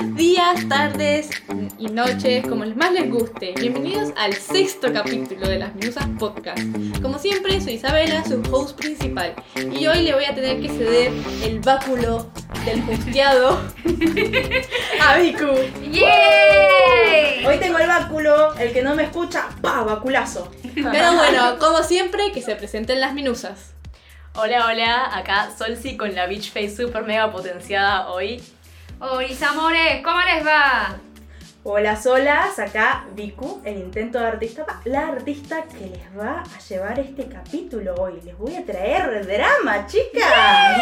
días, tardes y noches, como más les guste. Bienvenidos al sexto capítulo de las Minusas Podcast. Como siempre, soy Isabela, su host principal. Y hoy le voy a tener que ceder el báculo del hosteado a Viku. ¡Yay! Hoy tengo el báculo, el que no me escucha, ¡pa! Baculazo. Pero bueno, como siempre, que se presenten las Minusas. Hola, hola, acá Solsi con la Beach Face super mega potenciada hoy. Hola, amores, ¿cómo les va? Hola solas, acá Viku, el intento de artista, la artista que les va a llevar este capítulo hoy. Les voy a traer drama, chicas.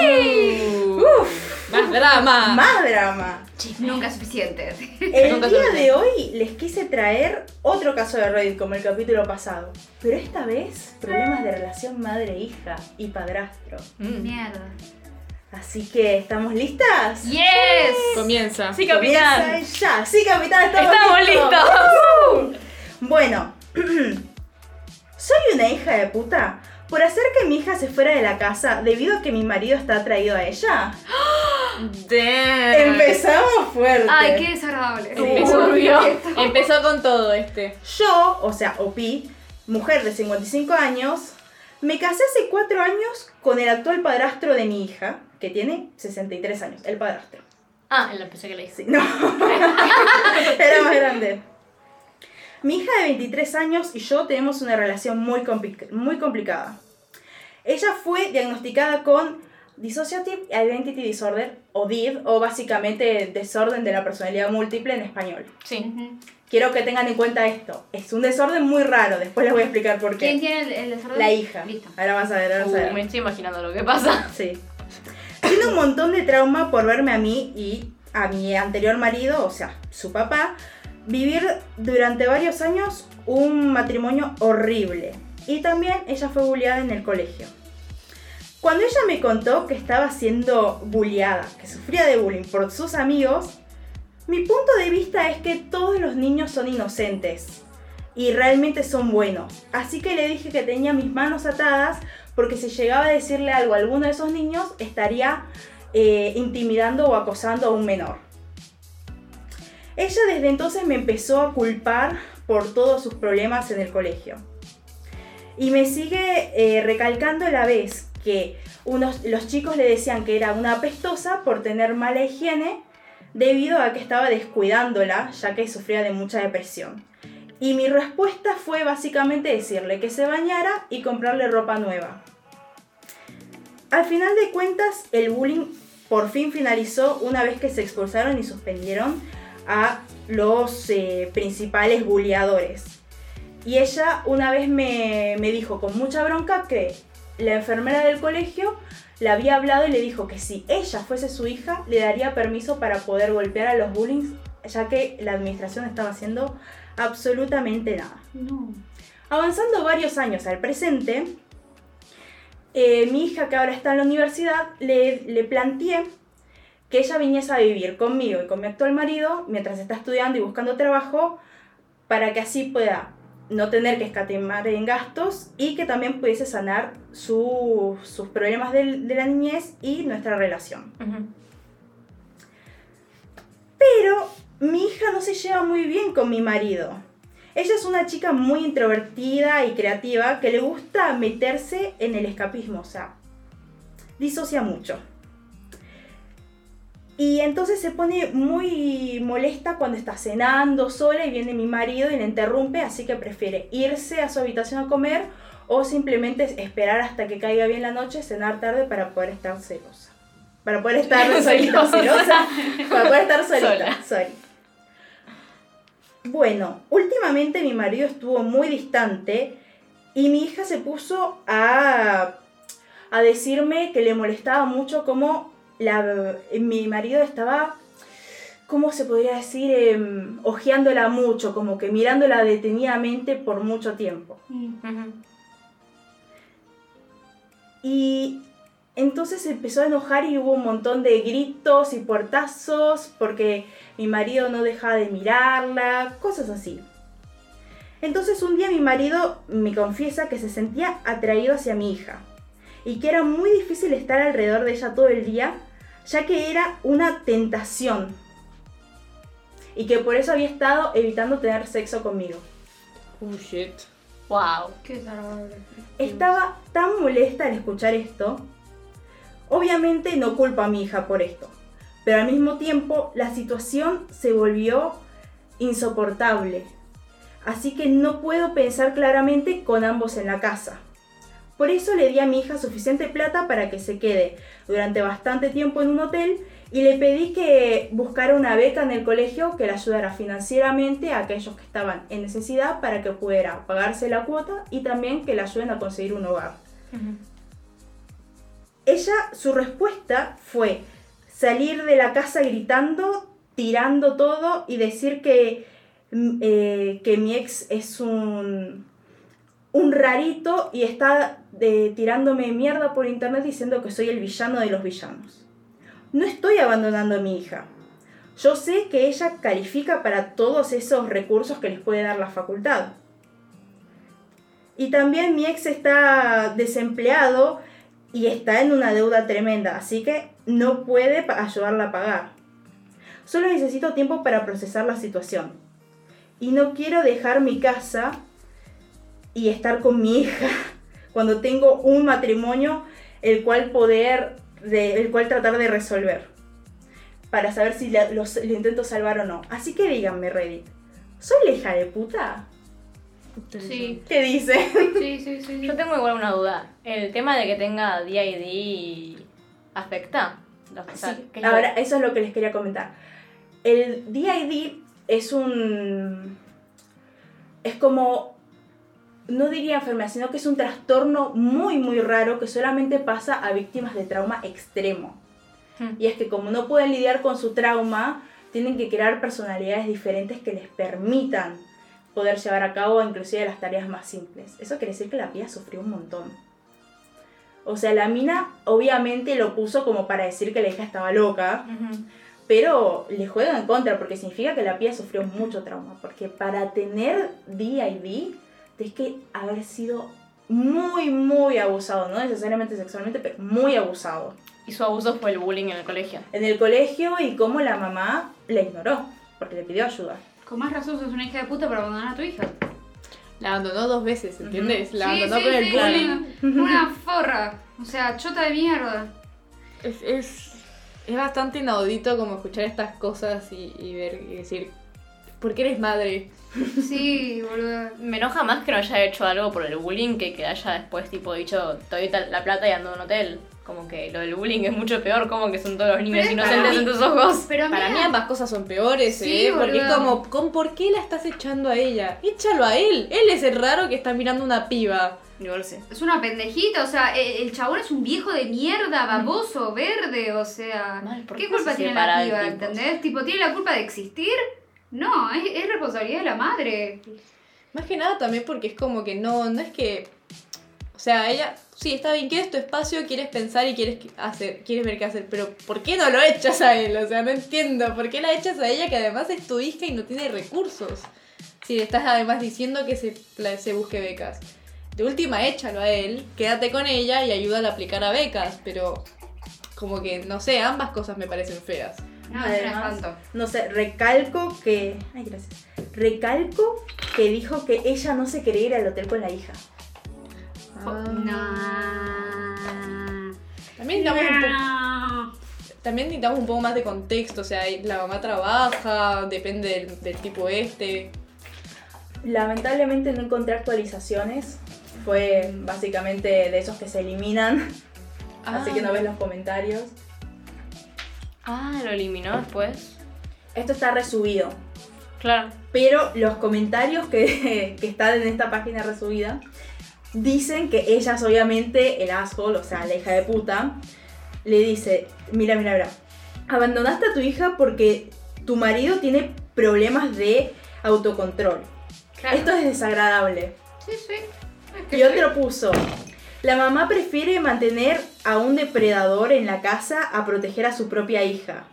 Uf, Más drama. más drama. Nunca es suficiente. El Nunca día suficiente. de hoy les quise traer otro caso de Reddit como el capítulo pasado, pero esta vez problemas de relación madre-hija y padrastro. Mm. Mierda. Así que, ¿estamos listas? ¡Yes! Comienza. Sí, capitán. Comienza ya. Sí, capitán, estamos, Estamos listos. Bueno, soy una hija de puta por hacer que mi hija se fuera de la casa debido a que mi marido está atraído a ella. Damn. Empezamos fuerte. Ay, qué desagradable. Empezó, empezó con todo este. Yo, o sea, Opi, mujer de 55 años, me casé hace 4 años con el actual padrastro de mi hija, que tiene 63 años, el padrastro. Ah, en la pensé que le hice. Sí, no. Era más grande. Mi hija de 23 años y yo tenemos una relación muy, compli- muy complicada. Ella fue diagnosticada con Dissociative Identity Disorder, o DID, o básicamente desorden de la personalidad múltiple en español. Sí. Quiero que tengan en cuenta esto. Es un desorden muy raro, después les voy a explicar por ¿Quién qué. tiene el, el desorden? La hija. Listo. Ahora vas a ver, ahora vas a Uh, ver. me estoy imaginando lo que pasa. Sí. Tiene un montón de trauma por verme a mí y a mi anterior marido, o sea, su papá, vivir durante varios años un matrimonio horrible. Y también ella fue bulleada en el colegio. Cuando ella me contó que estaba siendo bulleada, que sufría de bullying por sus amigos, mi punto de vista es que todos los niños son inocentes y realmente son buenos. Así que le dije que tenía mis manos atadas porque si llegaba a decirle algo a alguno de esos niños estaría eh, intimidando o acosando a un menor. Ella desde entonces me empezó a culpar por todos sus problemas en el colegio. Y me sigue eh, recalcando a la vez que unos, los chicos le decían que era una apestosa por tener mala higiene debido a que estaba descuidándola ya que sufría de mucha depresión. Y mi respuesta fue básicamente decirle que se bañara y comprarle ropa nueva. Al final de cuentas, el bullying por fin finalizó una vez que se expulsaron y suspendieron a los eh, principales bulleadores. Y ella una vez me, me dijo con mucha bronca que la enfermera del colegio le había hablado y le dijo que si ella fuese su hija, le daría permiso para poder golpear a los bullies, ya que la administración estaba haciendo absolutamente nada. No. Avanzando varios años al presente, eh, mi hija que ahora está en la universidad, le, le planteé que ella viniese a vivir conmigo y con mi actual marido mientras está estudiando y buscando trabajo para que así pueda no tener que escatimar en gastos y que también pudiese sanar su- sus problemas de la niñez y nuestra relación. Pero mi hija no se lleva muy bien con mi marido. Ella es una chica muy introvertida y creativa que le gusta meterse en el escapismo, o sea, disocia mucho. Y entonces se pone muy molesta cuando está cenando sola y viene mi marido y la interrumpe, así que prefiere irse a su habitación a comer o simplemente esperar hasta que caiga bien la noche, cenar tarde para poder estar celosa. Para poder estar solita, Celosa. celosa, para poder estar solita. Sola. sorry. Bueno, últimamente mi marido estuvo muy distante y mi hija se puso a, a decirme que le molestaba mucho cómo la, mi marido estaba, ¿cómo se podría decir? Em, ojeándola mucho, como que mirándola detenidamente por mucho tiempo. Y entonces se empezó a enojar y hubo un montón de gritos y puertazos porque mi marido no dejaba de mirarla, cosas así. Entonces un día mi marido me confiesa que se sentía atraído hacia mi hija y que era muy difícil estar alrededor de ella todo el día, ya que era una tentación. y que por eso había estado evitando tener sexo conmigo. Oh shit. Wow. Qué. Estaba tan molesta al escuchar esto. Obviamente no culpo a mi hija por esto, pero al mismo tiempo la situación se volvió insoportable. Así que no puedo pensar claramente con ambos en la casa. Por eso le di a mi hija suficiente plata para que se quede durante bastante tiempo en un hotel y le pedí que buscara una beca en el colegio que le ayudara financieramente a aquellos que estaban en necesidad para que pudiera pagarse la cuota y también que le ayuden a conseguir un hogar. Ella, su respuesta fue salir de la casa gritando, tirando todo y decir que, mm, eh, que mi ex es un, un rarito y está eh, tirándome mierda por internet diciendo que soy el villano de los villanos. No estoy abandonando a mi hija. Yo sé que ella califica para todos esos recursos que les puede dar la facultad. Y también mi ex está desempleado y está en una deuda tremenda, así que no puede ayudarla a pagar. Solo necesito tiempo para procesar la situación. Y no quiero dejar mi casa y estar con mi hija cuando tengo un matrimonio el cual poder, de- el cual tratar de resolver. Para saber si lo intento salvar o no. Así que díganme, Reddit. ¿Soy la hija de puta? Sí. ¿Qué dice? Sí, sí, sí. Yo tengo igual una duda. ¿El tema de que tenga DID afecta? Los que Sí, sal- ¿qué es lo- ahora eso es lo que les quería comentar. El DID es un. Es como. No diría enfermedad, sino que es un trastorno muy, muy raro que solamente pasa a víctimas de trauma extremo. Hmm. Y es que como no pueden lidiar con su trauma, tienen que crear personalidades diferentes que les permitan poder llevar a cabo inclusive las tareas más simples. Eso quiere decir que la piba sufrió un montón. O sea, la mina obviamente lo puso como para decir que la hija estaba loca, Ujú. pero le juega en contra porque significa que la piba sufrió mucho trauma. Porque para tener DID, tienes que haber sido muy, muy abusado, no necesariamente sexualmente, pero muy abusado. Y su abuso fue el bullying en el colegio. En el colegio y cómo la mamá la ignoró, porque le pidió ayuda. Con más razón sos una hija de puta para abandonar a tu hija. La abandonó dos veces, ¿entiendes? La Sí, abandonó sí, por el bullying. Una, una forra. O sea, chota de mierda. Es, es, es bastante inaudito como escuchar estas cosas y, y ver y decir, ¿por qué eres madre? Sí, boludo. Me enoja más que no haya hecho algo por el bullying que que haya después tipo dicho, te doy la plata y ando en un hotel. Como que lo del bullying es mucho peor, como que son todos los niños Pero es inocentes para en tus ojos. Pero Para mira, mí ambas cosas son peores, Sí, ¿eh? Porque es como, ¿con por qué la estás echando a ella? Échalo a él. Él es el raro que está mirando una piba. Igual sí. es una pendejita, o sea, e- el chabón es un viejo de mierda, baboso, verde, o sea. Mal, ¿por ¿Qué no culpa se tiene la piba, entendés? Tipo, ¿tiene la culpa de existir? No, es, es responsabilidad de la madre. Más que nada también porque es como que no, no es que... O sea, ella, sí, está bien, quieres tu espacio, quieres pensar y quieres hacer, quieres ver qué hacer, pero ¿por qué no lo echas a él? O sea, no entiendo, ¿por qué la echas a ella que además es tu hija y no tiene recursos? Si le estás además diciendo que se, la- se busque becas. De última, échalo a él, quédate con ella y ayúdala a aplicar a becas, pero como que, no sé, ambas cosas me parecen feas. No, Además. No sé, recalco que. Ay, gracias. Recalco que dijo que ella no se quería ir al hotel con la hija. No. También necesitamos, un po- No. también necesitamos un poco más de contexto, o sea, la mamá trabaja, depende del, del tipo este. Lamentablemente no encontré actualizaciones. Fue básicamente de esos que se eliminan. Así que no ves los comentarios. Ah, lo eliminó después. Esto está resubido. Claro. Pero los comentarios que, que están en esta página resubida dicen que ella es obviamente el asshole, o sea, la hija de puta. Le dice, mira, mira, mira. Abandonaste a tu hija porque tu marido tiene problemas de autocontrol. Claro. Esto es desagradable. Sí, sí. Es que Y otro puso, la mamá prefiere mantener a un depredador en la casa a proteger a su propia hija.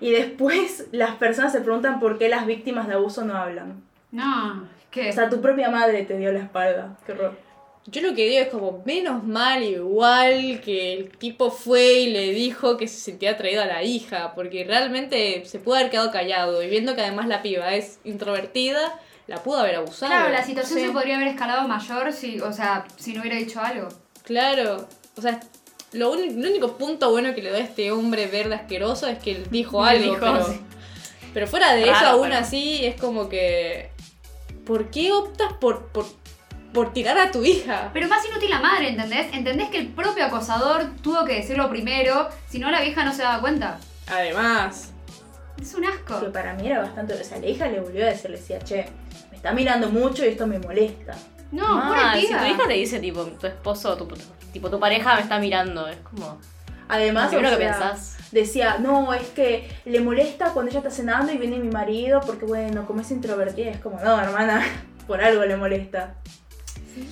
Y después las personas se preguntan por qué las víctimas de abuso no hablan. No, ¿qué? O sea, tu propia madre te dio la espalda. Qué horror. Yo lo que digo es como, menos mal igual que el tipo fue y le dijo que se sentía atraído a la hija, porque realmente se pudo haber quedado callado y viendo que además la piba es introvertida, la pudo haber abusado. Claro, la situación Sí. se podría haber escalado mayor si, o sea, si no hubiera dicho algo. Claro, o sea, lo, el único punto bueno que le da a este hombre verde asqueroso es que él dijo algo, dijo, pero, sí. pero fuera de eso, aún pero- así, es como que... ¿Por qué optas por, por, por tirar a tu hija? Pero más inútil la madre, ¿entendés? ¿Entendés que el propio acosador tuvo que decirlo primero? Si no, la vieja no se daba cuenta. Además, Es un asco. Que para mí era bastante. O sea, la hija le volvió a decir, le decía, che, me está mirando mucho y esto me molesta. No, Mal, pura si piba. tu hija le dice, tipo, tu esposo, tu, tipo, tu pareja me está mirando, es como. Además, o primero que sea, pensás. decía, no, es que le molesta cuando ella está cenando y viene mi marido porque, bueno, como es introvertida, es como, no, hermana, por algo le molesta.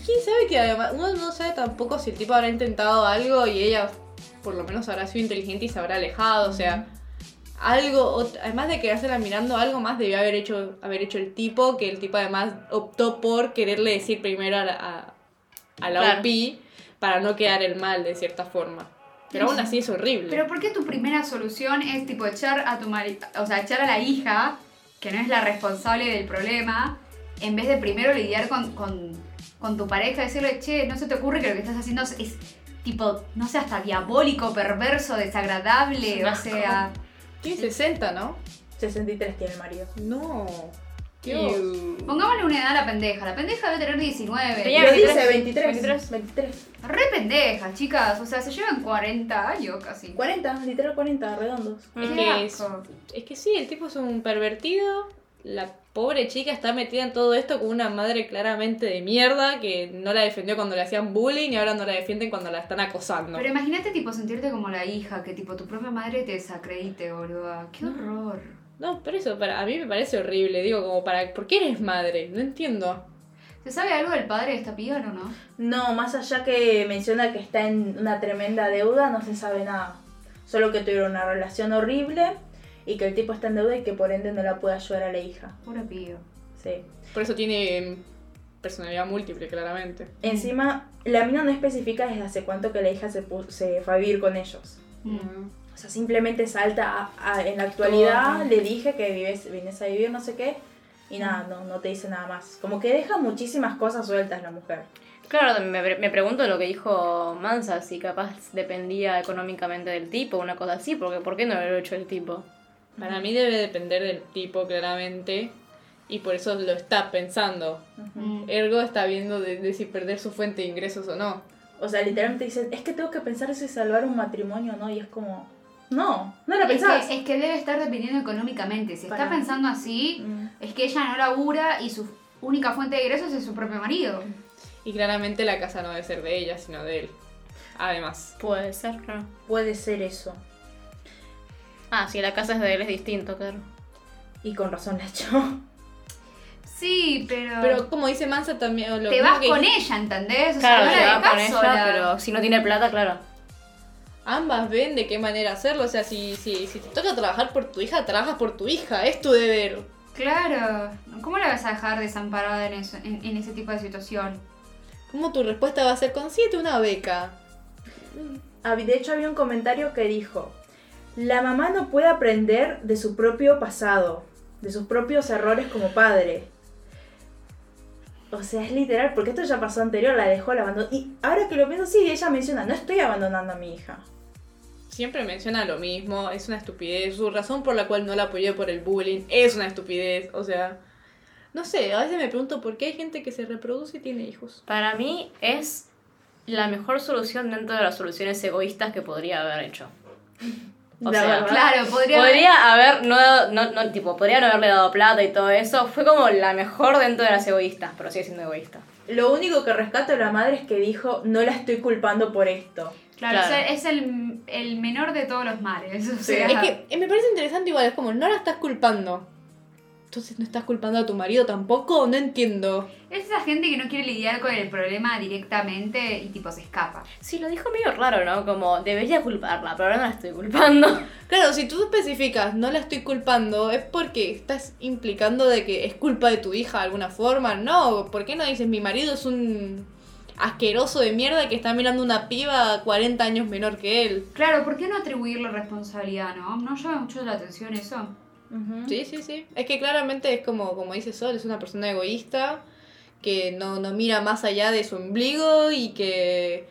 ¿Quién sabe que además uno no sabe tampoco si el tipo habrá intentado algo y ella por lo menos habrá sido inteligente y se habrá alejado, o sea, algo, además de quedársela mirando, algo más debió haber hecho, haber hecho el tipo, que el tipo además optó por quererle decir primero a la, a, a la Claro. OP para no quedar el mal de cierta forma. Pero aún así es horrible. Pero ¿por qué tu primera solución es tipo echar a tu marido, o sea, echar a la hija, que no es la responsable del problema, en vez de primero lidiar con, con, con tu pareja, decirle, che, no se te ocurre que lo que estás haciendo es, es, tipo, no sé, hasta diabólico, perverso, desagradable, o sea... Tiene 60, ¿no? 63 tiene el marido. No. Qué Ew. Pongámosle una edad a la pendeja, la pendeja debe tener 19. Tenía Lo 23, dice 23. 23. 23. Re pendeja, chicas, o sea, se llevan 40 años casi. 40, literal 40, redondos. Es Qué que es, es que sí, el tipo es un pervertido. La pobre chica está metida en todo esto con una madre claramente de mierda que no la defendió cuando le hacían bullying y ahora no la defienden cuando la están acosando. Pero imagínate, tipo, sentirte como la hija, que, tipo, tu propia madre te desacredite, boludo. Qué horror. No, por eso, para, a mí me parece horrible. Digo, como para. ¿Por qué eres madre? No entiendo. ¿Se sabe algo del padre de esta piba o no? No, más allá que menciona que está en una tremenda deuda, no se sabe nada. Solo que tuvieron una relación horrible y que el tipo está en deuda y que por ende no la puede ayudar a la hija. Pura piba. Sí. Por eso tiene personalidad múltiple, claramente. Encima, la mina no especifica desde hace cuánto que la hija se, se fue a vivir con ellos. Mm. O sea, simplemente salta a- a- en la actualidad, Todo. le dije que vives, vienes a vivir no sé qué, y nada, no, no te dice nada más. Como que deja muchísimas cosas sueltas la mujer. Claro, me, pre- me pregunto lo que dijo Mansa, si capaz dependía económicamente del tipo, una cosa así, porque ¿por qué no lo ha hecho el tipo? Para mí debe depender del tipo, claramente. Y por eso lo está pensando. Mm. Ergo está viendo de, de si perder su fuente de ingresos o no. O sea, literalmente dicen, es que tengo que pensar si salvar un matrimonio o no, y es como, no, no Es pensás. que, es que debe estar dependiendo económicamente. Si Para está mí. pensando así, Mm. es que ella no labura y su única fuente de ingresos es su propio marido. Y claramente la casa no debe ser de ella, sino de él. Además. Puede ser, claro. Puede ser eso. Ah, si la casa es de él es distinto, claro. Y con razón la echó. Sí, pero... Pero como dice Mansa también... o Lo te vas que con ella, ¿entendés? O Claro, sea, no se la va dejás con ella, pero si no tiene plata, claro. Ambas ven de qué manera hacerlo. O sea, si, si, si te toca trabajar por tu hija, trabajas por tu hija. Es tu deber. Claro. ¿Cómo la vas a dejar desamparada en, eso, en, en ese tipo de situación? ¿Cómo tu respuesta va a ser? Consíguete una beca. Hab- De hecho, había un comentario que dijo, la mamá no puede aprender de su propio pasado, de sus propios errores como padre. O sea, es literal, porque esto ya pasó anterior, la dejó, la abandonó. Y ahora que lo pienso, sí, ella menciona, no estoy abandonando a mi hija. Siempre menciona lo mismo. Es una estupidez. Su razón por la cual no la apoyé por el bullying es una estupidez. O sea... No sé, a veces me pregunto por qué hay gente que se reproduce y tiene hijos. Para mí es la mejor solución dentro de las soluciones egoístas que podría haber hecho. O La sea, verdad. Claro, podría... Podría haber, no, no, no, tipo, podría no haberle dado plata y todo eso. Fue como la mejor dentro de las egoístas, pero sigue siendo egoísta. Lo único que rescato de la madre es que dijo, no la estoy culpando por esto. Claro, Claro. o sea, es el, el menor de todos los males. O Sí. sea, Es que me parece interesante igual. Es como, no la estás culpando. Entonces no estás culpando a tu marido tampoco. No entiendo. es esa gente que no quiere lidiar con el problema directamente y tipo se escapa. Sí, lo dijo medio raro, ¿no? Como, debería culparla, pero ahora no la estoy culpando. Claro, si tú especificas no la estoy culpando, es porque estás implicando de que es culpa de tu hija de alguna forma. No, ¿por qué no dices mi marido es un asqueroso de mierda que está mirando una piba 40 años menor que él. Claro, ¿por qué no atribuirle responsabilidad, no? ¿No llama mucho la atención eso? Sí, sí, sí. Es que claramente es como, como dice Sol, es una persona egoísta que no, no mira más allá de su ombligo y que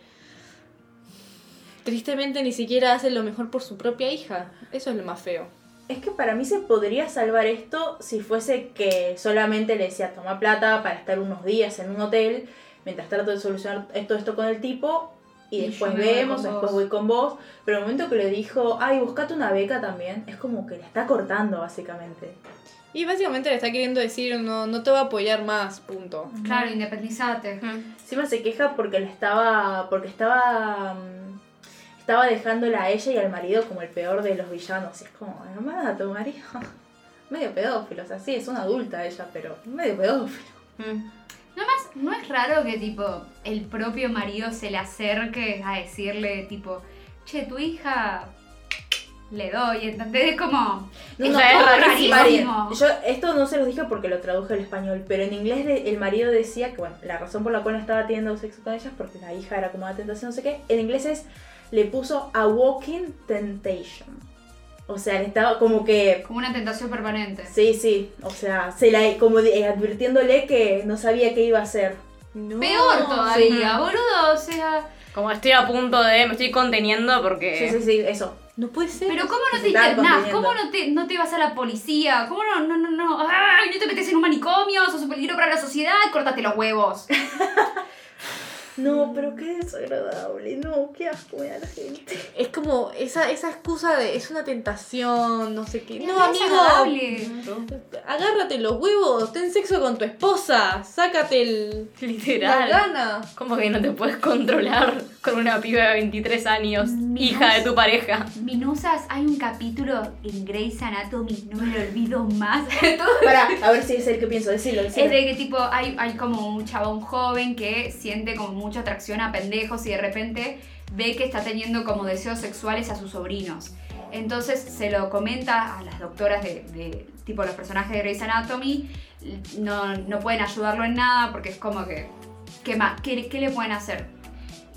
tristemente ni siquiera hace lo mejor por su propia hija. Eso es lo más feo. Es que para mí se podría salvar esto si fuese que solamente le decía toma plata para estar unos días en un hotel mientras trato de solucionar todo esto con el tipo y, Y después vemos, después voy con vos. Pero el momento que le dijo, ay, buscate una beca también, es como que la está cortando básicamente. Y básicamente le está queriendo decir, no, no te voy a apoyar más, punto. Claro, independizate. Encima se queja porque le estaba. porque estaba. mm, estaba dejándola a ella y al marido como el peor de los villanos. Y es como, hermana, tu marido. medio pedófilo, o sea, sí, es una adulta ella, pero medio pedófilo. Nada más, ¿no es raro que tipo el propio marido se le acerque a decirle tipo, che, tu hija le doy, ¿entendés? Es como... No, es rarísimo. Yo esto no se los dije porque lo traduje al español, pero en inglés de- el marido decía que, bueno, la razón por la cual no estaba teniendo sexo con ella es porque la hija era como una tentación, no sé qué. En inglés es, le puso a walking temptation. O sea, le estaba como que Como una tentación permanente. Sí, sí, o sea, se la, como de- eh, advirtiéndole que no sabía qué iba a hacer. No. Peor todavía, sí. boludo, o sea... Como estoy a punto de. Me estoy conteniendo porque. Sí, sí, sí, eso. No puede ser. Pero ¿cómo no te internás? ¿Cómo no te, no te vas a la policía? ¿Cómo no, no, no, no? ¡Ay, no te metes en un manicomio! ¡Sos un peligro para la sociedad! ¡Córtate los huevos! No, pero qué desagradable, no, qué asco me da la gente. Es como esa, esa excusa de es una tentación, no sé qué. No, amigo. desagradable. Agárrate los huevos, ten sexo con tu esposa, sácate el, la Literal. gana. Como que no te puedes controlar con una piba de 23 años, hija de tu pareja. Minusas, hay un capítulo en Grey's Anatomy, no me lo olvido más. Para, a ver si es el que pienso, decirlo, decirlo. Es de que tipo hay, hay como un chabón joven que siente como mucha atracción a pendejos y de repente ve que está teniendo como deseos sexuales a sus sobrinos. Entonces se lo comenta a las doctoras de, de- tipo los personajes de Grey's Anatomy, no, no pueden ayudarlo en nada porque es como que, ¿qué más? ¿Qué, qué le pueden hacer?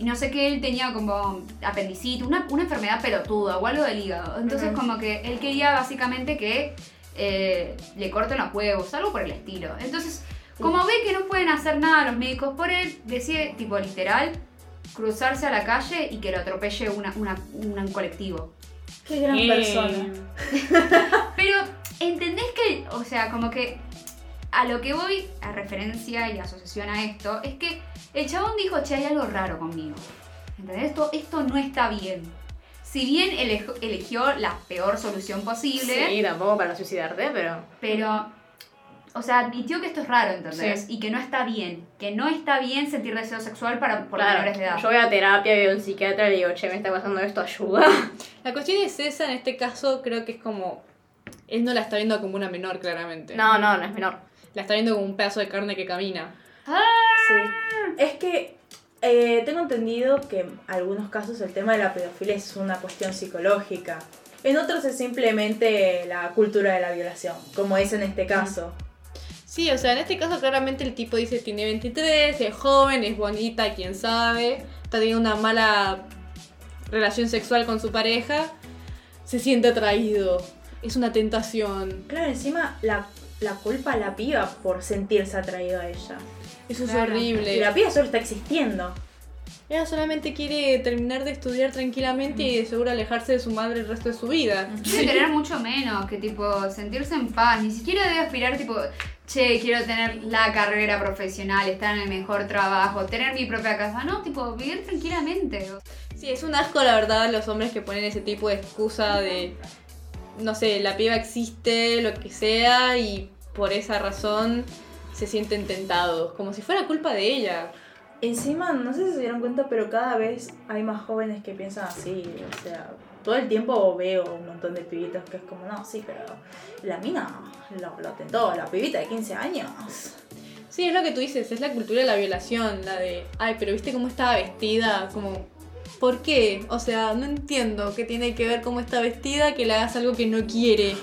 Y no sé qué, él tenía como apendicitis, una, una enfermedad pelotuda o algo del hígado. Entonces como que él quería básicamente que eh, le corten los huevos, algo por el estilo. Entonces, como ve que no pueden hacer nada los médicos por él, decide, tipo literal, cruzarse a la calle y que lo atropelle una, una- un colectivo. Qué gran Eh, persona. Pero, ¿entendés que, o sea, como que a lo que voy a referencia y asociación a esto, es que el chabón dijo, che, hay algo raro conmigo. ¿Entendés? Esto, esto no está bien. Si bien eligió la peor solución posible, Sí, tampoco para suicidarte, pero. pero, o sea, admitió que esto es raro, ¿entendés? Sí. Y que no está bien. Que no está bien sentir deseo sexual para, por menores de edad. yo voy a terapia, veo a un psiquiatra y le digo, che, me está pasando esto, ayuda. La cuestión es esa, en este caso creo que es como... Él no la está viendo como una menor, claramente. No, no, no es menor. La está viendo como un pedazo de carne que camina. Sí. Es que eh, tengo entendido que en algunos casos el tema de la pedofilia es una cuestión psicológica. En otros es simplemente la cultura de la violación, como es en este caso. Sí, o sea, en este caso claramente el tipo dice tiene 23, es joven, es bonita, quién sabe, está teniendo una mala relación sexual con su pareja, se siente atraído, es una tentación, Claro, encima la, la culpa a la piba por sentirse atraído a ella. eso es Claro. horrible. Y la piba solo está existiendo. Ella solamente quiere terminar de estudiar tranquilamente y de seguro alejarse de su madre el resto de su vida. Debe tener mucho menos, que tipo, sentirse en paz. Ni siquiera debe aspirar, tipo, che, quiero tener la carrera profesional, estar en el mejor trabajo, tener mi propia casa. No, tipo, vivir tranquilamente. Sí, es un asco la verdad los hombres que ponen ese tipo de excusa de, no sé, la piba existe, lo que sea, y por esa razón se sienten tentados, como si fuera culpa de ella. Encima, no sé si se dieron cuenta, pero cada vez hay más jóvenes que piensan así. O sea, todo el tiempo veo un montón de pibitos que es como, no, sí, pero la mina lo, lo tentó, la pibita de 15 años. Sí, es lo que tú dices, es la cultura de la violación, la de, ay, pero viste cómo estaba vestida, como, ¿por qué? O sea, no entiendo qué tiene que ver cómo está vestida que le hagas algo que no quiere.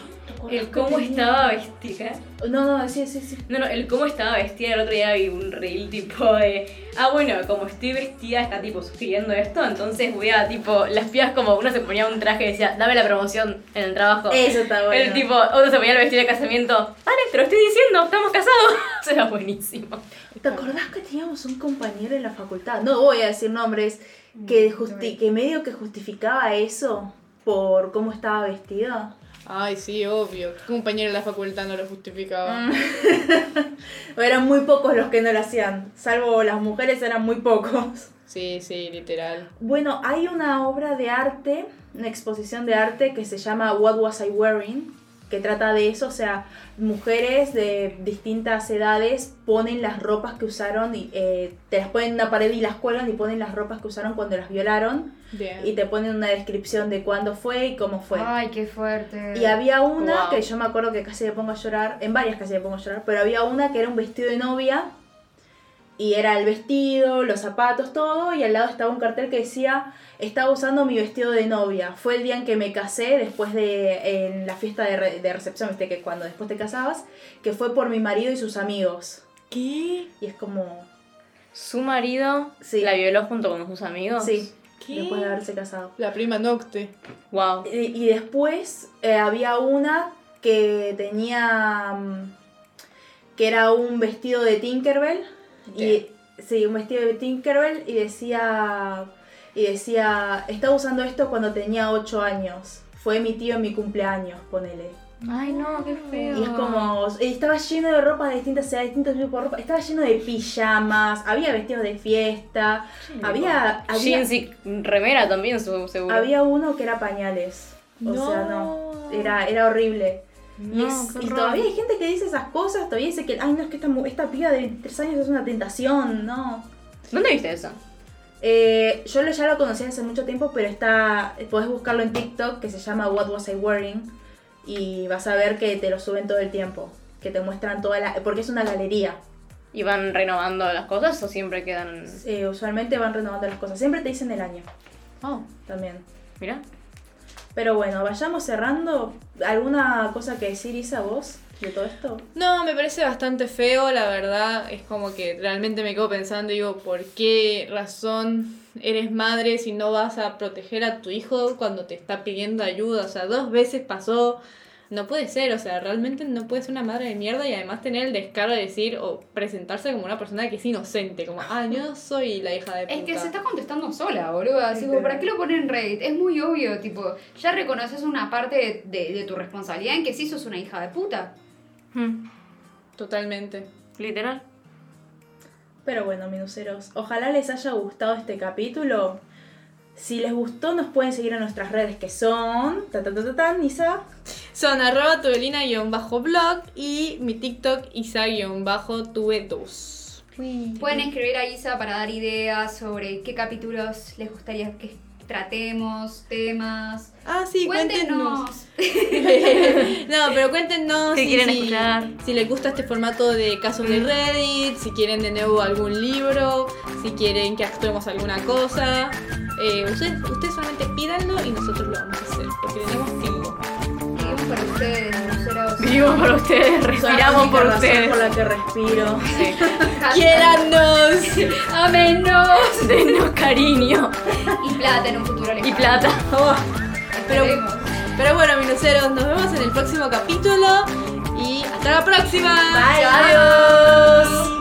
El cómo estaba vestida. No, no, sí, sí, sí. No, no, el cómo estaba vestida. El otro día vi un reel tipo de. Ah, bueno, como estoy vestida, está tipo sugiriendo esto. Entonces voy a tipo. Las pibas, como uno se ponía un traje y decía, dame la promoción en el trabajo. Eso está bueno. El tipo, otro se ponía el vestido de casamiento. Vale, te lo estoy diciendo, estamos casados. Eso era buenísimo. ¿Te acordás que teníamos un compañero en la facultad? No voy a decir nombres. Que, justi- que medio que justificaba eso por cómo estaba vestido. Ay, sí, obvio. ¿Qué compañero de la facultad no lo justificaba? Eran muy pocos los que no lo hacían. Salvo las mujeres, eran muy pocos. Sí, sí, literal. Bueno, hay una obra de arte, una exposición de arte que se llama What Was I Wearing, que trata de eso, o sea, mujeres de distintas edades ponen las ropas que usaron, y, eh, te las ponen en una pared y las cuelgan y ponen las ropas que usaron cuando las violaron Bien. y te ponen una descripción de cuándo fue y cómo fue. Ay, qué fuerte. Y había una Wow. que yo me acuerdo que casi me pongo a llorar, en varias casi me pongo a llorar, pero había una que era un vestido de novia y era el vestido, los zapatos, todo, y al lado estaba un cartel que decía, estaba usando mi vestido de novia. Fue el día en que me casé, después de en la fiesta de, re- de recepción, viste que cuando después te casabas, que fue por mi marido y sus amigos. ¿Qué? Y es como, Su marido Sí. la violó junto con sus amigos. sí, ¿Qué? después de haberse casado. La prima Nocte. Wow. Y, y después eh, había una que tenía. mm, que era un vestido de Tinkerbell. Y, sí, un vestido de Tinkerbell y decía. Y decía. Estaba usando esto cuando tenía 8 años. Fue mi tío en mi cumpleaños, ponele. Ay, no, qué feo. Y es como. y estaba lleno de ropa de distintas edades, distintos tipos de ropa. Estaba lleno de pijamas, había vestidos de fiesta. Había. había Jeans y remera también, seguro. había uno que era pañales. O sea, no. Era, era horrible. Y, No, es- y todavía hay gente que dice esas cosas, todavía dice que, ay, no, es que esta, esta piba de 23 años es una tentación, no. ¿Dónde viste eso? Eh, yo lo, ya lo conocí hace mucho tiempo, pero está, podés buscarlo en TikTok, que se llama What Was I Wearing, y vas a ver que te lo suben todo el tiempo, que te muestran toda la... porque es una galería. ¿Y van renovando las cosas o siempre quedan.? Eh, usualmente van renovando las cosas, siempre te dicen el año Oh, también. mira. Pero bueno, vayamos cerrando. ¿Alguna cosa que decir, Isa, vos, de todo esto? No, me parece bastante feo, la verdad. Es como que realmente me quedo pensando, digo, ¿por qué razón eres madre si no vas a proteger a tu hijo cuando te está pidiendo ayuda? O sea, dos veces pasó. No puede ser, o sea, realmente no puede ser una madre de mierda y además tener el descaro de decir o presentarse como una persona que es inocente, como, ah, yo no soy la hija de puta. Es que se está contestando sola, boludo. Así como. ¿para qué lo ponen en Reddit? Es muy obvio, tipo, ya reconoces una parte de, de- de tu responsabilidad en que sí sos una hija de puta. Hmm, Totalmente. Literal. Pero bueno, minuceros, ojalá les haya gustado este capítulo. Si les gustó, nos pueden seguir en nuestras redes que son. Ta, ta, ta, ta, tan, Isa. Son arroba tubelina-blog y mi TikTok isa-tube2. Pueden escribir a Isa para dar ideas sobre qué capítulos les gustaría que tratemos, temas. Ah, sí, cuéntenos. Cuéntenos. no, pero cuéntenos ¿Qué si, quieren escuchar? si les gusta este formato de casos de Reddit, si quieren de nuevo algún libro, si quieren que actuemos alguna cosa. Eh, ustedes, ustedes solamente pídanlo y nosotros lo vamos a hacer, porque tenemos tiempo. Vivimos para ustedes, cruceros. Vivimos por ustedes, respiramos por razón ustedes. por la que respiro. ¡Quiérannos! ¡Amenos! Denos cariño Y plata en un futuro lejano. y plata. Oh, pero, Esperemos. pero bueno, minuceros, nos vemos en el próximo capítulo y hasta la próxima. Bye. Adiós.